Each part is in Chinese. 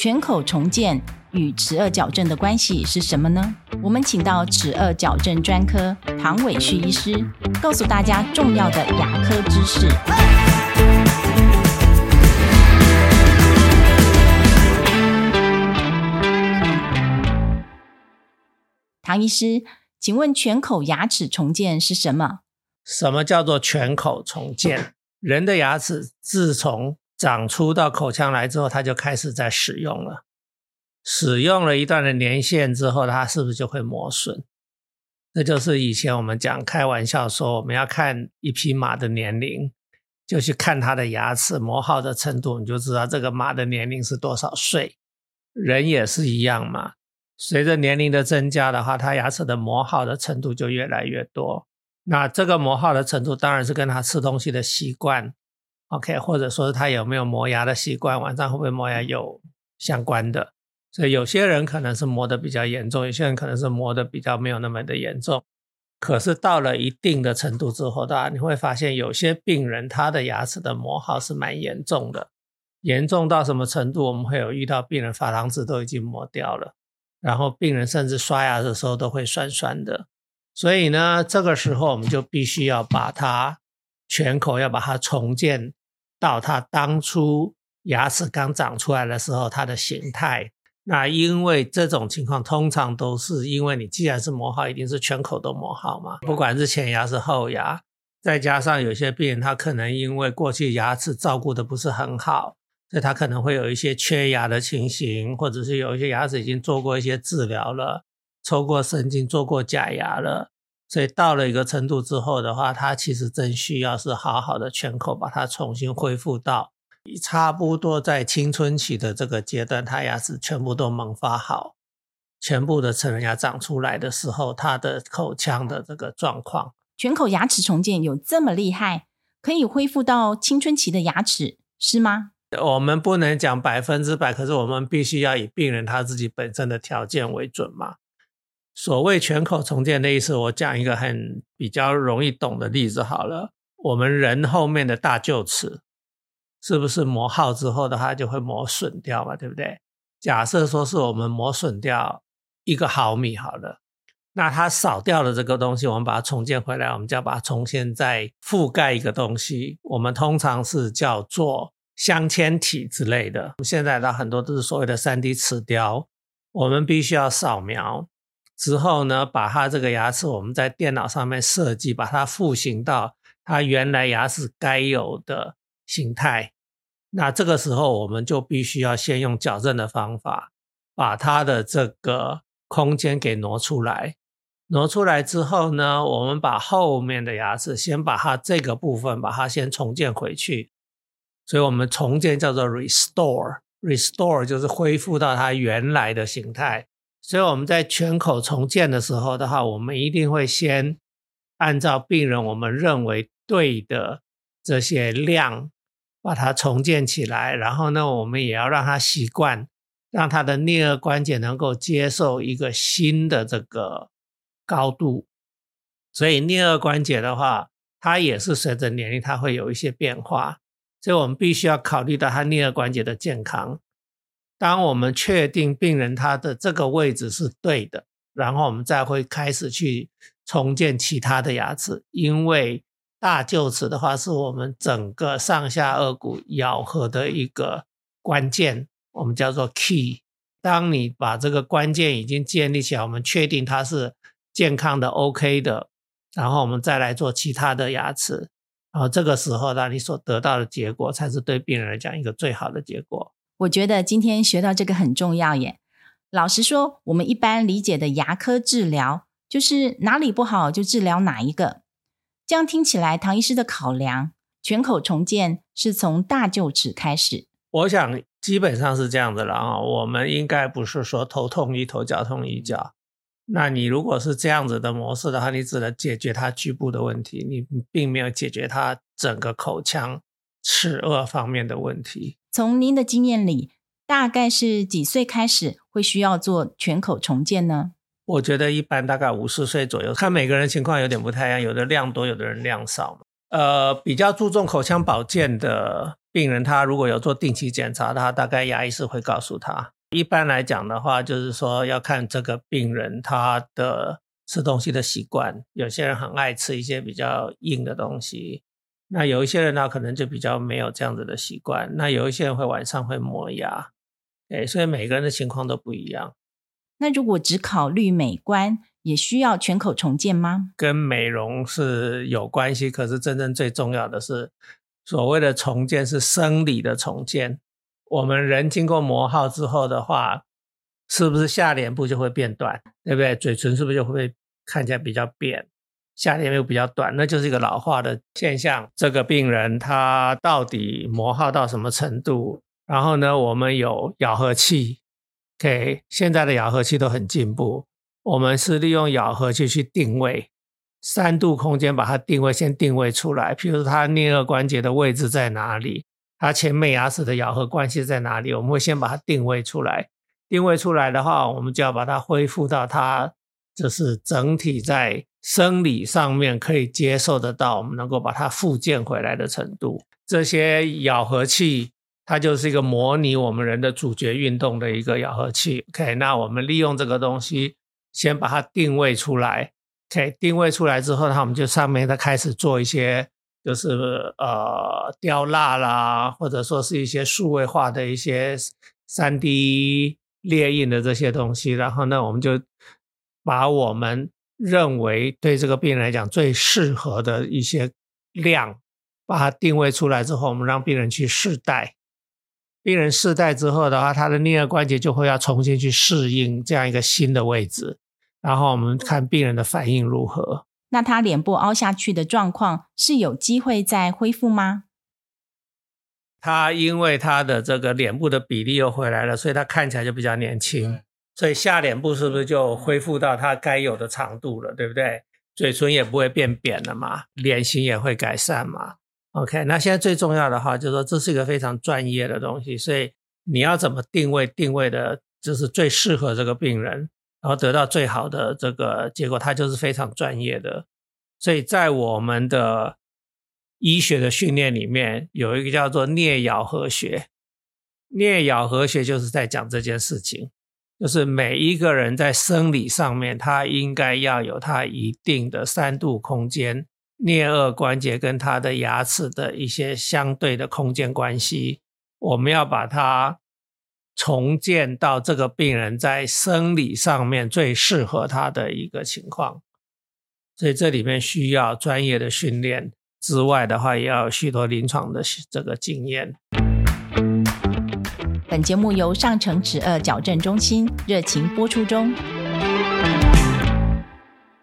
全口重建与齿颚矫正的关系是什么呢？我们请到齿颚矫正专科唐伟旭医师，告诉大家重要的牙科知识。唐医师，请问全口牙齿重建是什么？什么叫做全口重建？人的牙齿自从长出到口腔来之后，它就开始在使用了。使用了一段的年限之后，它是不是就会磨损？这就是以前我们讲开玩笑说，我们要看一匹马的年龄，就去看它的牙齿磨耗的程度，你就知道这个马的年龄是多少岁。人也是一样嘛。随着年龄的增加的话，它牙齿的磨耗的程度就越来越多。那这个磨耗的程度当然是跟他吃东西的习惯，OK，或者说是他有没有磨牙的习惯，晚上会不会磨牙有相关的。所以有些人可能是磨的比较严重，有些人可能是磨的比较没有那么的严重。可是到了一定的程度之后，当然你会发现有些病人他的牙齿的磨耗是蛮严重的，严重到什么程度？我们会有遇到病人珐琅质都已经磨掉了。然后病人甚至刷牙的时候都会酸酸的，所以呢，这个时候我们就必须要把它全口要把它重建到它当初牙齿刚长出来的时候它的形态。那因为这种情况通常都是因为你既然是磨好，一定是全口都磨好嘛，不管是前牙是后牙，再加上有些病人他可能因为过去牙齿照顾的不是很好。所以他可能会有一些缺牙的情形，或者是有一些牙齿已经做过一些治疗了，抽过神经、做过假牙了。所以到了一个程度之后的话，它其实真需要是好好的全口把它重新恢复到差不多在青春期的这个阶段，它牙齿全部都萌发好，全部的成人牙长出来的时候，他的口腔的这个状况。全口牙齿重建有这么厉害，可以恢复到青春期的牙齿是吗？我们不能讲百分之百，可是我们必须要以病人他自己本身的条件为准嘛。所谓全口重建的意思，我讲一个很比较容易懂的例子好了。我们人后面的大臼齿，是不是磨耗之后的话就会磨损掉嘛？对不对？假设说是我们磨损掉一个毫米好了，那它少掉的这个东西，我们把它重建回来，我们就要把它重新再覆盖一个东西，我们通常是叫做。镶嵌体之类的，现在的很多都是所谓的三 D 齿雕，我们必须要扫描之后呢，把它这个牙齿我们在电脑上面设计，把它复形到它原来牙齿该有的形态。那这个时候我们就必须要先用矫正的方法，把它的这个空间给挪出来。挪出来之后呢，我们把后面的牙齿先把它这个部分把它先重建回去。所以，我们重建叫做 restore，restore 就是恢复到它原来的形态。所以，我们在全口重建的时候的话，我们一定会先按照病人我们认为对的这些量，把它重建起来。然后呢，我们也要让他习惯，让他的颞颌关节能够接受一个新的这个高度。所以，颞颌关节的话，它也是随着年龄，它会有一些变化。所以我们必须要考虑到它颞颌关节的健康。当我们确定病人他的这个位置是对的，然后我们再会开始去重建其他的牙齿。因为大臼齿的话，是我们整个上下颚骨咬合的一个关键，我们叫做 key。当你把这个关键已经建立起来，我们确定它是健康的、OK 的，然后我们再来做其他的牙齿。然后这个时候，呢你所得到的结果才是对病人来讲一个最好的结果。我觉得今天学到这个很重要耶。老实说，我们一般理解的牙科治疗，就是哪里不好就治疗哪一个。这样听起来，唐医师的考量，全口重建是从大臼齿开始。我想基本上是这样的了啊。我们应该不是说头痛医头，脚痛医脚。那你如果是这样子的模式的话，你只能解决它局部的问题，你并没有解决它整个口腔齿颚方面的问题。从您的经验里，大概是几岁开始会需要做全口重建呢？我觉得一般大概五十岁左右，看每个人情况有点不太一样，有的量多，有的人量少。呃，比较注重口腔保健的病人他如果有做定期检查，他大概牙医是会告诉他。一般来讲的话，就是说要看这个病人他的吃东西的习惯。有些人很爱吃一些比较硬的东西，那有一些人呢可能就比较没有这样子的习惯。那有一些人会晚上会磨牙，哎，所以每个人的情况都不一样。那如果只考虑美观，也需要全口重建吗？跟美容是有关系，可是真正最重要的是所谓的重建是生理的重建。我们人经过磨耗之后的话，是不是下脸部就会变短，对不对？嘴唇是不是就会看起来比较扁？夏天又比较短，那就是一个老化的现象。这个病人他到底磨耗到什么程度？然后呢，我们有咬合器，OK，现在的咬合器都很进步。我们是利用咬合器去定位三度空间，把它定位先定位出来。譬如它颞颌关节的位置在哪里，它前面牙齿的咬合关系在哪里，我们会先把它定位出来。定位出来的话，我们就要把它恢复到它就是整体在生理上面可以接受得到，我们能够把它复健回来的程度。这些咬合器，它就是一个模拟我们人的主角运动的一个咬合器。OK，那我们利用这个东西。先把它定位出来，OK，定位出来之后，那我们就上面再开始做一些，就是呃雕蜡啦，或者说是一些数位化的一些三 D 列印的这些东西。然后呢，我们就把我们认为对这个病人来讲最适合的一些量，把它定位出来之后，我们让病人去试戴。病人试戴之后的话，他的颞颌关节就会要重新去适应这样一个新的位置。然后我们看病人的反应如何。那他脸部凹下去的状况是有机会再恢复吗？他因为他的这个脸部的比例又回来了，所以他看起来就比较年轻。所以下脸部是不是就恢复到它该有的长度了？对不对？嘴唇也不会变扁了嘛，脸型也会改善嘛。OK，那现在最重要的话就是说，这是一个非常专业的东西，所以你要怎么定位？定位的就是最适合这个病人。然后得到最好的这个结果，它就是非常专业的。所以在我们的医学的训练里面，有一个叫做颞咬合学。颞咬合学就是在讲这件事情，就是每一个人在生理上面，他应该要有他一定的三度空间，颞颌关节跟他的牙齿的一些相对的空间关系，我们要把它。重建到这个病人在生理上面最适合他的一个情况，所以这里面需要专业的训练之外的话，也要许多临床的这个经验。本节目由上城齿颚矫正中心热情播出中。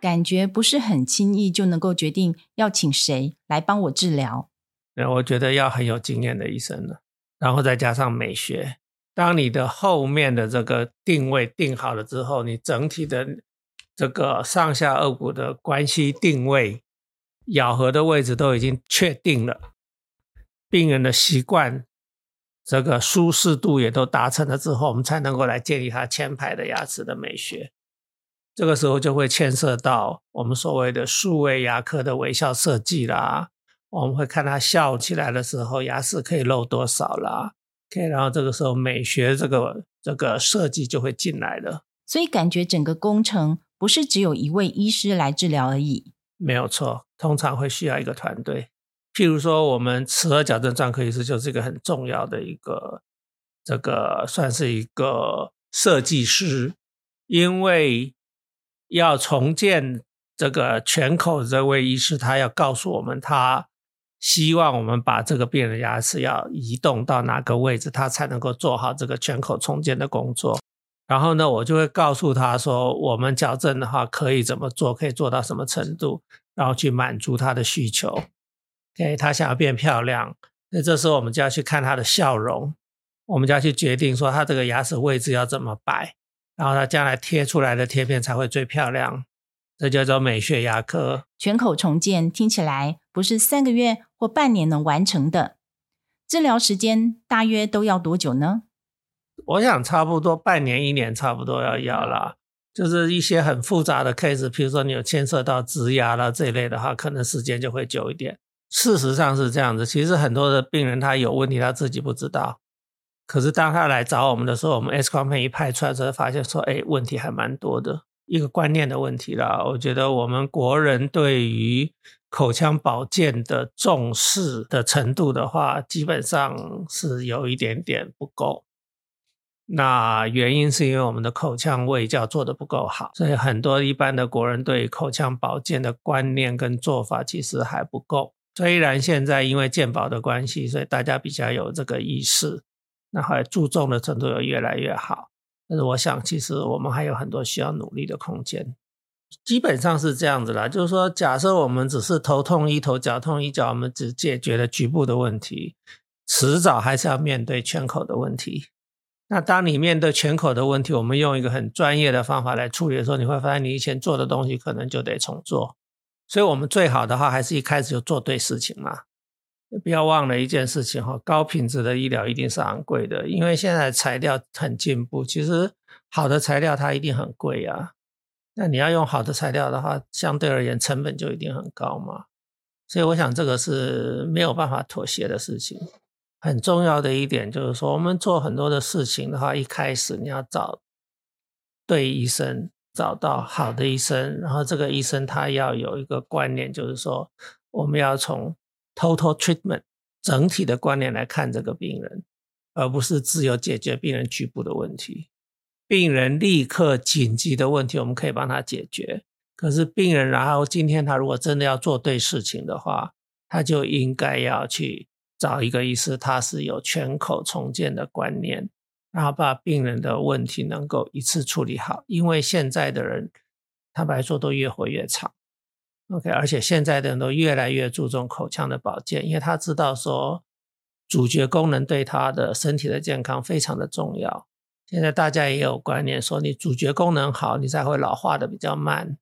感觉不是很轻易就能够决定要请谁来帮我治疗。那我觉得要很有经验的医生了，然后再加上美学。当你的后面的这个定位定好了之后，你整体的这个上下颚骨的关系定位、咬合的位置都已经确定了，病人的习惯、这个舒适度也都达成了之后，我们才能够来建立他前排的牙齿的美学。这个时候就会牵涉到我们所谓的数位牙科的微笑设计啦，我们会看他笑起来的时候，牙齿可以露多少啦。OK，然后这个时候美学这个这个设计就会进来了，所以感觉整个工程不是只有一位医师来治疗而已。没有错，通常会需要一个团队。譬如说，我们齿颌矫正专科医师就是一个很重要的一个这个算是一个设计师，因为要重建这个全口这位医师，他要告诉我们他。希望我们把这个病人牙齿要移动到哪个位置，他才能够做好这个全口重建的工作。然后呢，我就会告诉他说，我们矫正的话可以怎么做，可以做到什么程度，然后去满足他的需求。OK，他想要变漂亮，那这时候我们就要去看他的笑容，我们就要去决定说他这个牙齿位置要怎么摆，然后他将来贴出来的贴片才会最漂亮。这叫做美学牙科全口重建，听起来不是三个月或半年能完成的。治疗时间大约都要多久呢？我想差不多半年、一年，差不多要要了。就是一些很复杂的 case，比如说你有牵涉到植牙了这一类的话，可能时间就会久一点。事实上是这样子，其实很多的病人他有问题，他自己不知道。可是当他来找我们的时候，我们 X 光片一拍出来之后，发现说，哎，问题还蛮多的，一个观念的问题啦。我觉得我们国人对于口腔保健的重视的程度的话，基本上是有一点点不够。那原因是因为我们的口腔卫教做的不够好，所以很多一般的国人对口腔保健的观念跟做法其实还不够。虽然现在因为鉴宝的关系，所以大家比较有这个意识。那还注重的程度有越来越好，但是我想其实我们还有很多需要努力的空间。基本上是这样子啦，就是说，假设我们只是头痛医头，脚痛医脚，我们只解决了局部的问题，迟早还是要面对全口的问题。那当你面对全口的问题，我们用一个很专业的方法来处理的时候，你会发现你以前做的东西可能就得重做。所以我们最好的话，还是一开始就做对事情嘛。不要忘了一件事情哈，高品质的医疗一定是昂贵的，因为现在材料很进步。其实好的材料它一定很贵啊，那你要用好的材料的话，相对而言成本就一定很高嘛。所以我想这个是没有办法妥协的事情。很重要的一点就是说，我们做很多的事情的话，一开始你要找对医生，找到好的医生，然后这个医生他要有一个观念，就是说我们要从 Total treatment 整体的观念来看这个病人，而不是只有解决病人局部的问题。病人立刻紧急的问题，我们可以帮他解决。可是病人，然后今天他如果真的要做对事情的话，他就应该要去找一个医师，他是有全口重建的观念，然后把病人的问题能够一次处理好。因为现在的人，坦白说都越活越长。OK，而且现在的人都越来越注重口腔的保健，因为他知道说主角功能对他的身体的健康非常的重要。现在大家也有观念说，你主角功能好，你才会老化的比较慢。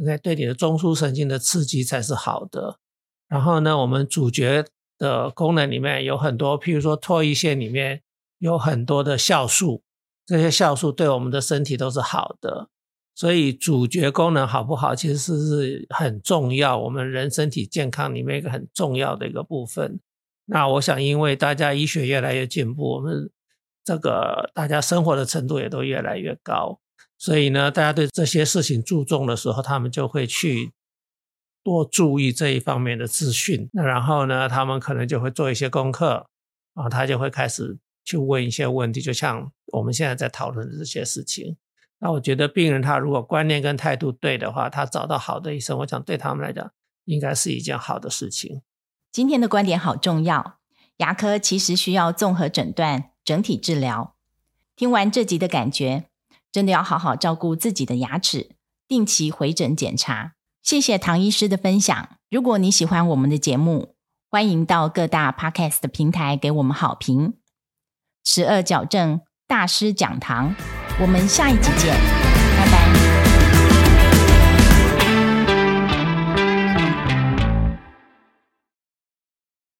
OK，对你的中枢神经的刺激才是好的。然后呢，我们主角的功能里面有很多，譬如说唾液腺里面有很多的酵素，这些酵素对我们的身体都是好的。所以主角功能好不好，其实是是很重要，我们人身体健康里面一个很重要的一个部分。那我想，因为大家医学越来越进步，我们这个大家生活的程度也都越来越高，所以呢，大家对这些事情注重的时候，他们就会去多注意这一方面的资讯。那然后呢，他们可能就会做一些功课，啊他就会开始去问一些问题，就像我们现在在讨论的这些事情。那我觉得病人他如果观念跟态度对的话，他找到好的医生，我想对他们来讲应该是一件好的事情。今天的观点好重要，牙科其实需要综合诊断、整体治疗。听完这集的感觉，真的要好好照顾自己的牙齿，定期回诊检查。谢谢唐医师的分享。如果你喜欢我们的节目，欢迎到各大 Podcast 的平台给我们好评。十二矫正大师讲堂。我们下一集见。